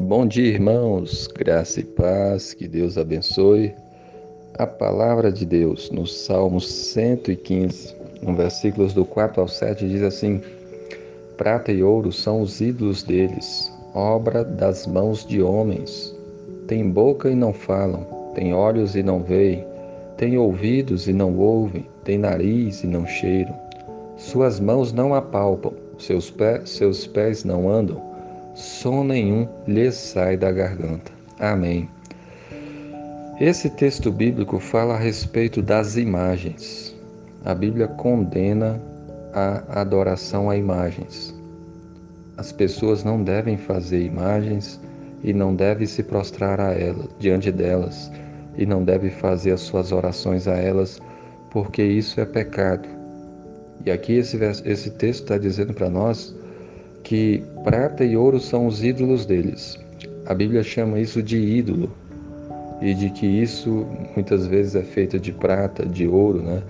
Bom dia, irmãos, graça e paz, que Deus abençoe. A palavra de Deus no Salmo 115, no versículos do 4 ao 7, diz assim: Prata e ouro são os ídolos deles, obra das mãos de homens. Tem boca e não falam, tem olhos e não veem, tem ouvidos e não ouvem, tem nariz e não cheiram. Suas mãos não apalpam, seus, pés, seus pés não andam som nenhum lhes sai da garganta. Amém. Esse texto bíblico fala a respeito das imagens. A Bíblia condena a adoração a imagens. As pessoas não devem fazer imagens e não devem se prostrar a elas, diante delas, e não devem fazer as suas orações a elas, porque isso é pecado. E aqui esse, esse texto está dizendo para nós que prata e ouro são os ídolos deles. A Bíblia chama isso de ídolo e de que isso muitas vezes é feito de prata, de ouro, né?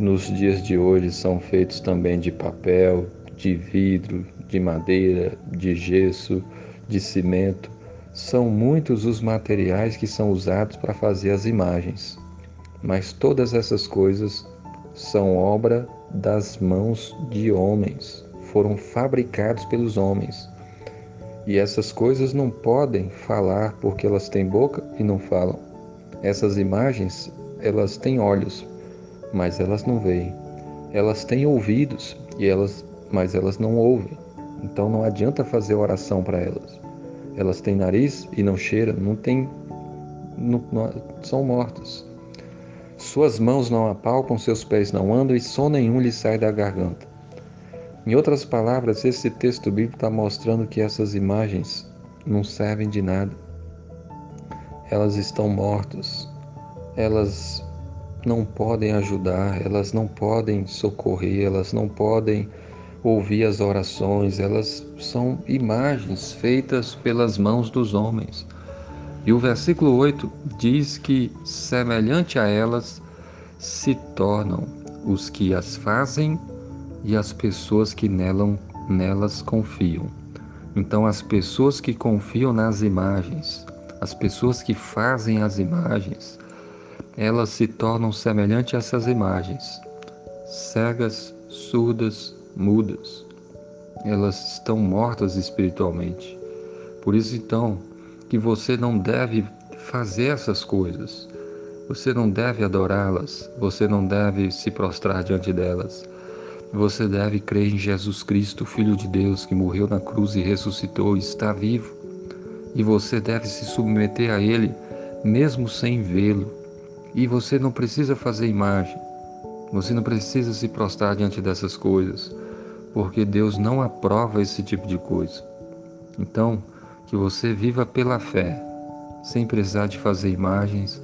Nos dias de hoje são feitos também de papel, de vidro, de madeira, de gesso, de cimento. São muitos os materiais que são usados para fazer as imagens. Mas todas essas coisas são obra das mãos de homens foram fabricados pelos homens. E essas coisas não podem falar porque elas têm boca e não falam. Essas imagens, elas têm olhos, mas elas não veem. Elas têm ouvidos e elas, mas elas não ouvem. Então não adianta fazer oração para elas. Elas têm nariz e não cheiram, não têm, não, não, são mortas. Suas mãos não apalpam, seus pés não andam e som nenhum lhe sai da garganta. Em outras palavras, esse texto bíblico está mostrando que essas imagens não servem de nada. Elas estão mortas. Elas não podem ajudar, elas não podem socorrer, elas não podem ouvir as orações, elas são imagens feitas pelas mãos dos homens. E o versículo 8 diz que, semelhante a elas, se tornam os que as fazem e as pessoas que nelam, nelas confiam. Então, as pessoas que confiam nas imagens, as pessoas que fazem as imagens, elas se tornam semelhantes a essas imagens, cegas, surdas, mudas. Elas estão mortas espiritualmente. Por isso, então, que você não deve fazer essas coisas. Você não deve adorá-las, você não deve se prostrar diante delas. Você deve crer em Jesus Cristo, Filho de Deus, que morreu na cruz e ressuscitou e está vivo. E você deve se submeter a Ele, mesmo sem vê-lo. E você não precisa fazer imagem. Você não precisa se prostrar diante dessas coisas, porque Deus não aprova esse tipo de coisa. Então, que você viva pela fé, sem precisar de fazer imagens,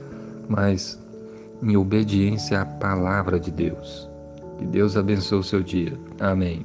mas em obediência à palavra de Deus. Que Deus abençoe o seu dia. Amém.